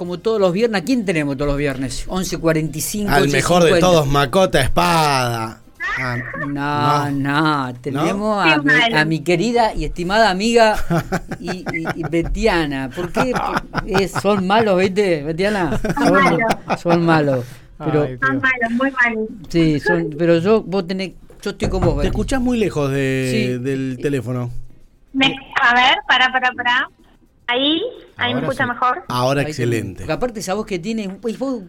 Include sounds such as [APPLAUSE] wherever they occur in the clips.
como todos los viernes. ¿A quién tenemos todos los viernes? 11.45. Al mejor de 11:50. todos, Macota Espada. Ah, No, no, tenemos a, mi, mal. a mi querida y estimada amiga y, y- y [LAUGHS] Betiana. ¿Por qué? Por- eh, son malos, ¿viste, Betiana? Son, malos. son malos. Pero, Ay, Son malos, muy malos. sí, son, pero yo, vos tenés, yo estoy con vos, Te escuchás muy lejos de- Sí. del teléfono. Me- a ver, para, para, para. Ahí, ahí me Ahora escucha sí. mejor. Ahora Ahí te- excelente. Porque aparte esa voz que tiene, pues, vos,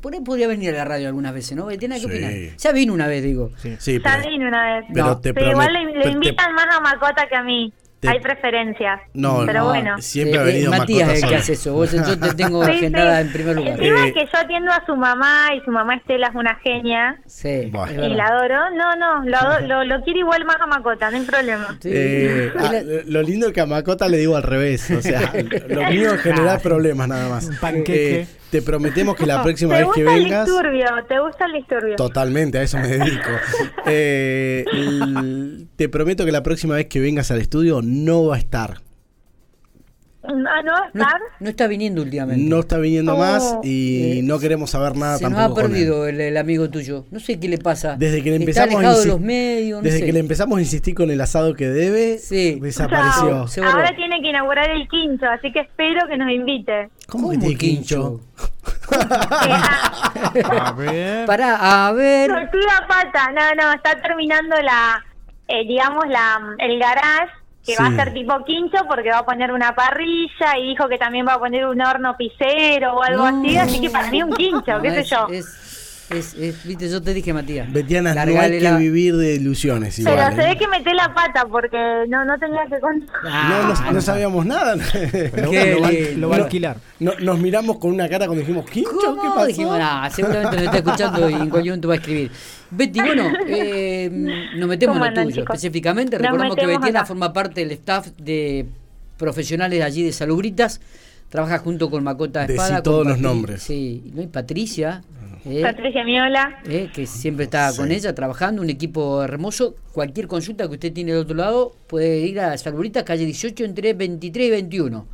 por ahí podría venir a la radio algunas veces, ¿no? Betiana, ¿qué Sí. opinás? Ya vino una vez, digo. Sí. Sí, Ya pero, vine una vez. pero No, te Pero igual le, le invitan más a Macota que a mí. Te- Hay preferencias. No, pero no, bueno. Siempre ha Eh, eh, venido Matías es el que hace eso. Vos, yo te tengo [LAUGHS] Sí, agendada sí. en primer lugar. Encima Eh. que yo atiendo a su mamá y su mamá Estela es una genia Sí, Bueno. y la adoro. No, no, lo, lo, lo quiero igual más a Macota, no hay problema. Sí. Eh, [LAUGHS] ah, lo lindo es que a Macota le digo al revés. O sea, [LAUGHS] lo mío es generar problemas nada más. Un panqueque. Te prometemos que la [LAUGHS] próxima ¿Te vez que gusta el vengas. disturbio? ¿Te gusta el disturbio? Totalmente, a eso me dedico. [LAUGHS] Eh, te prometo que la próxima vez que vengas al estudio no va a estar. Ah, ¿no? No, no está viniendo últimamente. No está viniendo Oh. más y Eh, no queremos saber nada Se nos tampoco ha perdido el, el amigo tuyo. No sé qué le pasa. Desde que le Está empezamos a alejado de insi- los medios. no Desde sé. que le empezamos a insistir con el asado que debe, Sí. desapareció. Chao. Se borró. Ahora tiene que inaugurar el quincho, así que espero que nos invite. ¿Cómo, que ¿Cómo tiene quincho? [LAUGHS] A ver. Pará, a ver. Tortuga pata, no, no, está terminando la, eh, digamos, la el garage, que va a ser tipo quincho porque va a poner una parrilla y dijo que también va a poner un horno pisero o algo No. así, así que para mí un quincho, qué sé yo. Es, es, es- viste, yo te dije, Matías. Betiana, no hay que la- vivir de ilusiones Pero igual. se ¿eh? ve que metí la pata porque no no tenía que contar. No, no, Ah, no sabíamos nada. Lo, [LAUGHS] Qué lo va, lindo. lo va a alquilar. No- nos miramos con una cara cuando dijimos, ¿quincho? ¿Cómo? ¿Qué pasó? Dijimos, nah, seguramente nos está escuchando y en cualquier momento va a escribir. Betty, bueno, eh, nos metemos en ¿Cómo lo tuyo. chicos? Específicamente, recordamos que Betiana acá. forma parte del staff de profesionales de allí de Salubritas. Trabaja junto con Macota Decí Espada. con todos los nombres. Sí, ¿no? y Patricia. Eh, Patricia Miola. eh, que siempre está Sí. con ella trabajando, un equipo hermoso. Cualquier consulta que usted tiene del otro lado puede ir a Salubritas, calle 18, entre 23 y 21.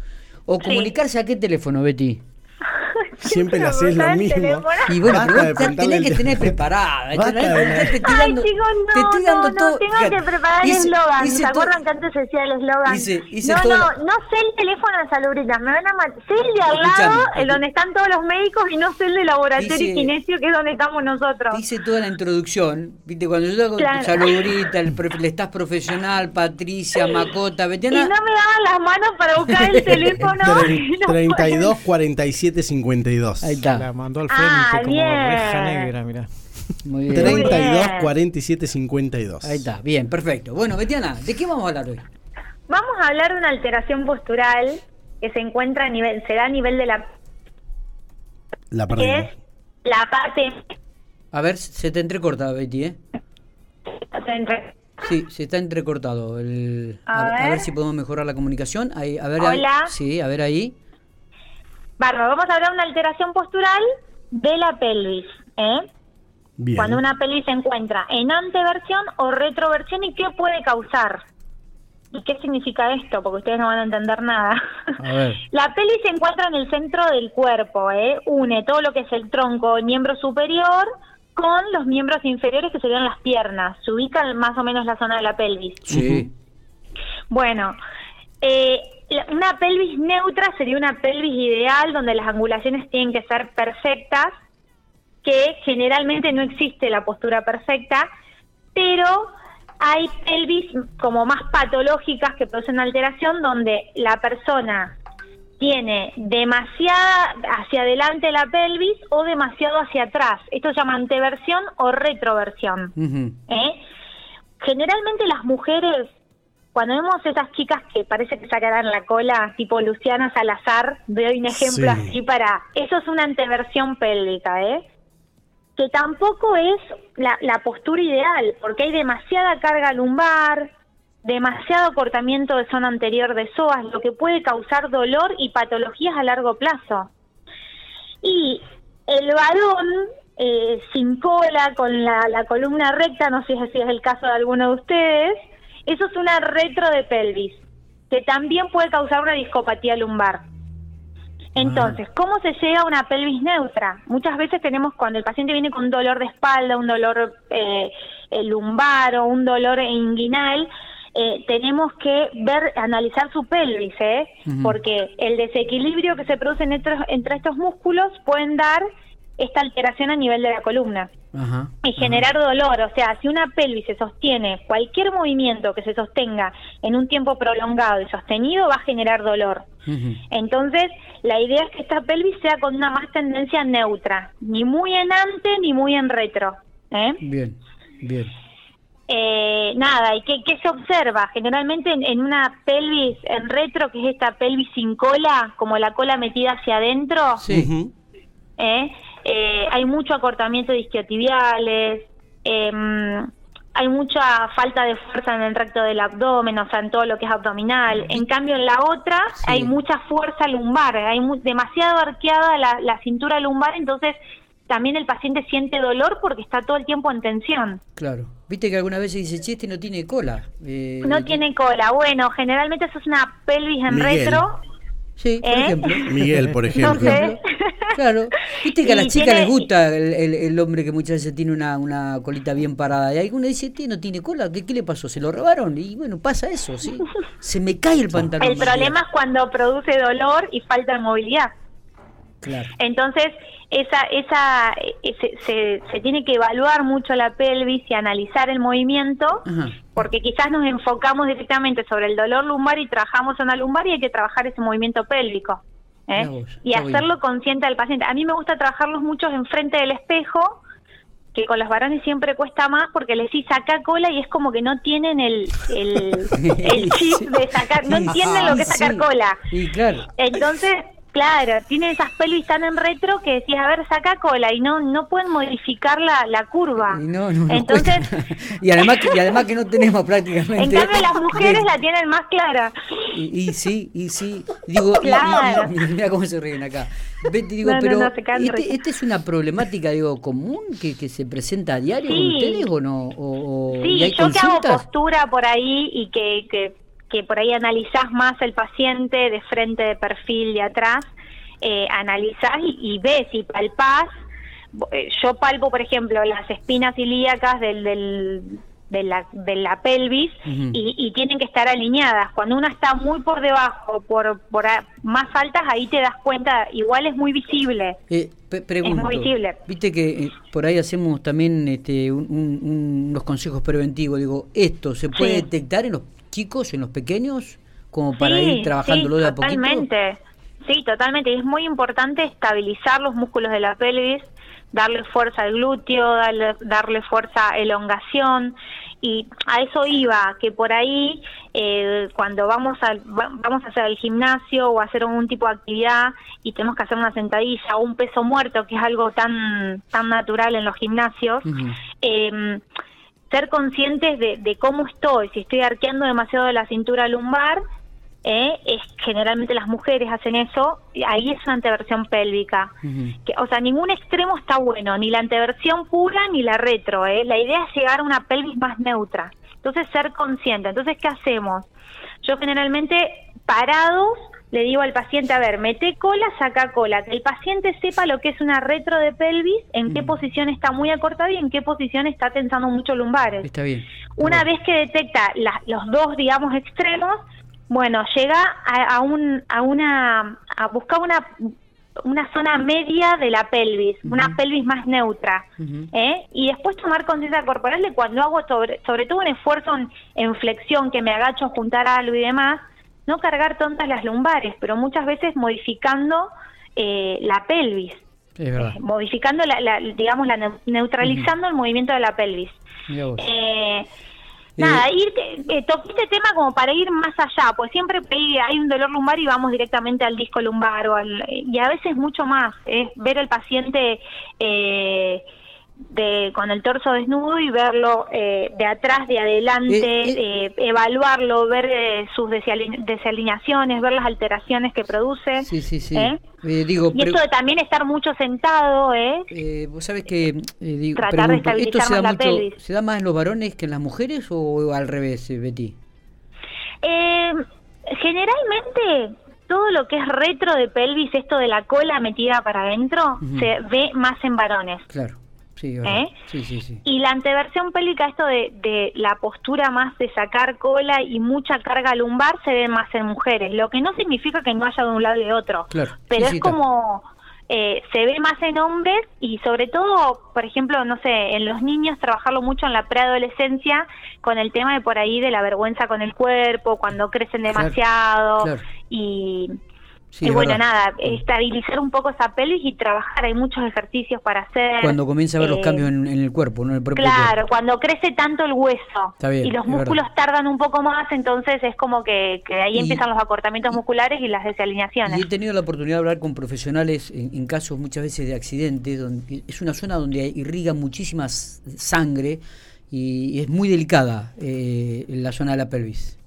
O Sí. comunicarse a qué teléfono, Betty. Siempre le haces lo el mismo. teléfono. Y bueno, pero vos te- tenés que tener preparada. Te estoy Ay, dando- chicos, te no, estoy no, dando no, todo. tengo que preparar el eslogan. ¿Se acuerdan que antes se decía el eslogan? No, todo- no, no sé el teléfono de Salubritas, me van a matar. Sé el de al lado, el donde están todos los médicos, y no sé el de laboratorio Hice- y kinesio, que es donde estamos nosotros. Hice toda la introducción, viste, cuando yo hago Claro. Salubrita, el, estás profesional, Patricia, [LAUGHS] Macota, Y no me daban las manos para buscar el [LAUGHS] teléfono. Tre- [LAUGHS] No 32 47 52. Ahí está. La mandó al frente Ah, como bien. reja negra, mira. Muy bien. 32 bien. 47 52. Ahí está, bien, perfecto. Bueno, Betiana, ¿de qué vamos a hablar hoy? Vamos a hablar de una alteración postural que se encuentra a nivel, se da a nivel de la La que perdimos. es la parte A ver, se te entrecorta, Betty, ¿eh? entre- Sí, se está entrecortado. El, A a, a ver. si podemos mejorar la comunicación. Ahí, a ver, ahí- Hola. sí, a ver ahí. Bárbaro, vamos a hablar de una alteración postural de la pelvis, ¿eh? Bien. Cuando una pelvis se encuentra en anteversión o retroversión y qué puede causar. ¿Y qué significa esto? Porque ustedes no van a entender nada. A ver. [LAUGHS] La pelvis se encuentra en el centro del cuerpo, ¿eh? Une todo lo que es el tronco, el miembro superior, con los miembros inferiores que serían las piernas. Se ubica en más o menos la zona de la pelvis. Sí. Bueno, eh, una pelvis neutra sería una pelvis ideal donde las angulaciones tienen que ser perfectas, que generalmente no existe la postura perfecta, pero hay pelvis como más patológicas que producen alteración donde la persona tiene demasiada hacia adelante la pelvis o demasiado hacia atrás. Esto se llama anteversión o retroversión. ¿eh? Generalmente las mujeres, cuando vemos esas chicas que parece que sacarán la cola, tipo Luciana Salazar, doy un ejemplo Sí. así para... Eso es una anteversión pélvica, ¿eh? Que tampoco es la, la postura ideal, porque hay demasiada carga lumbar, demasiado cortamiento de zona anterior de psoas, lo que puede causar dolor y patologías a largo plazo. Y el varón eh, sin cola, con la, la columna recta, no sé si es el caso de alguno de ustedes, eso es una retro de pelvis, que también puede causar una discopatía lumbar. Entonces, ¿cómo se llega a una pelvis neutra? Muchas veces tenemos, cuando el paciente viene con un dolor de espalda, un dolor eh, eh, lumbar o un dolor inguinal, eh, tenemos que ver, analizar su pelvis, ¿eh? Porque el desequilibrio que se produce entre, entre estos músculos pueden dar esta alteración a nivel de la columna Ajá. y generar dolor. O sea, si una pelvis se sostiene, cualquier movimiento que se sostenga en un tiempo prolongado y sostenido va a generar dolor. Entonces, la idea es que esta pelvis sea con una más tendencia neutra, ni muy en ante ni muy en retro. ¿eh? Bien, bien. Eh, nada, ¿y qué, qué se observa? Generalmente en, en una pelvis en retro, que es esta pelvis sin cola, como la cola metida hacia adentro, Sí. ¿eh? Eh, hay mucho acortamiento de isquiotibiales, em, hay mucha falta de fuerza en el recto del abdomen, o sea, en todo lo que es abdominal. En cambio, en la otra Sí. hay mucha fuerza lumbar, hay mu- demasiado arqueada la, la cintura lumbar, entonces también el paciente siente dolor porque está todo el tiempo en tensión. Claro. Viste que alguna vez se dice, che, este no tiene cola. Eh, No tiene cola. Bueno, generalmente eso es una pelvis en Miguel. retro. Sí, por ¿Eh? ejemplo. Miguel, por ejemplo. No sé. Claro. Viste que a las chicas tiene- les gusta el, el- el hombre que muchas veces tiene una, una colita bien parada. Y alguno dice, este no tiene cola. ¿Qué, ¿Qué le pasó? ¿Se lo robaron? Y bueno, pasa eso, ¿sí? Se me cae el pantalón. El problema es cuando produce dolor y falta de movilidad. Claro. Entonces, esa, esa, eh, se, se, se tiene que evaluar mucho la pelvis y analizar el movimiento, Ajá. porque quizás nos enfocamos directamente sobre el dolor lumbar y trabajamos en la lumbar y hay que trabajar ese movimiento pélvico. ¿Eh? Y hacerlo consciente del paciente. A mí me gusta trabajarlos muchos enfrente del espejo, que con los varones siempre cuesta más porque les decís saca cola y es como que no tienen el, el, [LAUGHS] el chip de sacar, no entienden lo que es sacar cola. Y claro. Entonces, claro, tienen esas pelvis tan en retro que decís, a ver, saca cola y no no pueden modificar la, la curva. Y no, no, Entonces, [LAUGHS] y además que, y además que no tenemos prácticamente. en cambio las mujeres la tienen más clara. Y, y sí, y sí. Digo, Claro. mira cómo se ríen acá. Vete, digo, pero este. ¿esta es una problemática, digo, común que, que se presenta a diario con Sí. ustedes o no? O, o- y Sí, hay yo que hago consultas? postura por ahí y que, que, que por ahí analizás más el paciente de frente, de perfil, de atrás, eh, analizás y, y ves y palpás. Eh, Yo palpo, por ejemplo, las espinas ilíacas del, del, de, la, de la pelvis y, y tienen que estar alineadas. Cuando una está muy por debajo, por, por a- más altas, ahí te das cuenta, igual es muy visible. Eh, pregunto, muy visible. Viste que eh, por ahí hacemos también este, un- un- un- unos consejos preventivos. Digo, ¿esto se puede Sí. detectar en los chicos, en los pequeños? Como para ir trabajándolo sí, de a poquito. Totalmente. Sí, totalmente. Y es muy importante estabilizar los músculos de la pelvis, darle fuerza al glúteo, darle, darle fuerza a elongación. Y a eso iba, que por ahí eh, cuando vamos a, va- vamos a hacer el gimnasio o hacer algún tipo de actividad y tenemos que hacer una sentadilla o un peso muerto, que es algo tan, tan natural en los gimnasios, eh, ser conscientes de, de cómo estoy, si estoy arqueando demasiado de la cintura lumbar, eh, es generalmente las mujeres hacen eso, y ahí es una anteversión pélvica. Que, o sea, ningún extremo está bueno, ni la anteversión pura ni la retro. ¿eh? La idea es llegar a una pelvis más neutra. Entonces, ser consciente. Entonces, ¿qué hacemos? Yo generalmente, parados, le digo al paciente, a ver, mete cola, saca cola, que el paciente sepa lo que es una retro de pelvis, en qué Mm. posición está muy acortada y en qué posición está tensando mucho lumbares. Está bien. Una Bueno. vez que detecta la- los dos, digamos, extremos, bueno, llega a, a un, a una, a buscar una, una zona media de la pelvis, una pelvis más neutra. ¿eh? Y después tomar conciencia corporal de cuando hago sobre, sobre todo un esfuerzo en, en flexión, que me agacho a juntar algo y demás, no cargar tontas las lumbares, pero muchas veces modificando eh, la pelvis, Es verdad. eh, modificando, la, la- digamos, la neu- neutralizando el movimiento de la pelvis. Vos. Eh, nada, ir, eh, toqué este tema como para ir más allá, pues siempre hay un dolor lumbar y vamos directamente al disco lumbar o al, y a veces mucho más, es ver al paciente eh, de, con el torso desnudo y verlo eh, de atrás, de adelante, Eh, eh, evaluarlo, ver eh, sus desali- desalineaciones, ver las alteraciones que produce. Sí, sí, sí. ¿eh? Eh, digo, Y esto de también estar mucho sentado, ¿eh? eh, vos sabés que, eh, digo, Tratar de ¿esto se da, mucho, pelvis. se da más en los varones que en las mujeres o al revés, eh, Betty? Eh, generalmente todo lo que es retro de pelvis, esto de la cola metida para adentro, se ve más en varones. Claro. Sí. ¿Eh? sí, sí, sí. Y la anteversión pélvica, esto de, de la postura más de sacar cola y mucha carga lumbar, se ve más en mujeres, lo que no significa que no haya de un lado y de otro. Claro. Pero Sí, es como, eh, se ve más en hombres y sobre todo, por ejemplo, no sé, en los niños trabajarlo mucho en la preadolescencia con el tema de por ahí de la vergüenza con el cuerpo, cuando crecen Claro, demasiado claro. y... Sí, y bueno, verdad. nada, estabilizar un poco esa pelvis y trabajar. Hay muchos ejercicios para hacer. Cuando comienza a ver los Eh, cambios en, en el cuerpo, ¿no? En el propio Claro, cuerpo. cuando crece tanto el hueso bien, y los músculos verdad. tardan un poco más, entonces es como que, que ahí Y- empiezan los acortamientos musculares y las desalineaciones. Y he tenido la oportunidad de hablar con profesionales en, en casos muchas veces de accidentes, donde es una zona donde irriga muchísima sangre y es muy delicada eh, la zona de la pelvis.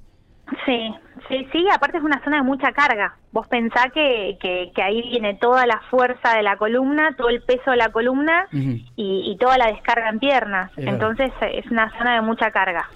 Sí, sí, sí, aparte es una zona de mucha carga. Vos pensá que, que, que ahí viene toda la fuerza de la columna, todo el peso de la columna y, y toda la descarga en piernas. Es. Entonces es una zona de mucha carga.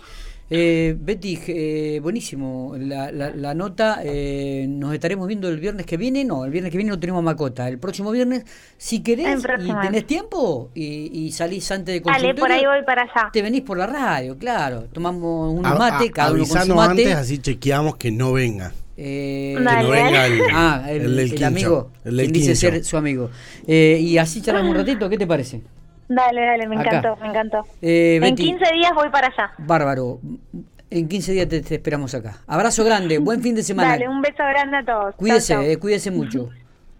Eh, Betty, eh, buenísimo la, la, la nota. eh, nos estaremos viendo el viernes que viene. No, el viernes que viene no tenemos macota. El próximo viernes, si querés y tenés tiempo y, y salís antes de Dale, por ahí consultorio, voy para allá. te venís por la radio, claro. Tomamos A- mate, a- cada uno con su mate. antes, así chequeamos que no venga. Eh, Que no venga el, Ah, el, el el quincho, amigo, el del quien dice ser su amigo. Eh, y así charlamos un ratito, ¿qué te parece? Dale, dale, me Acá. encantó, me encantó. Eh, en Betty. 15 días voy para allá. Bárbaro. En 15 días te, te esperamos acá. Abrazo grande, buen fin de semana. Dale, un beso grande a todos. Chau, Cuídese, chau. eh, cuídese mucho. [LAUGHS]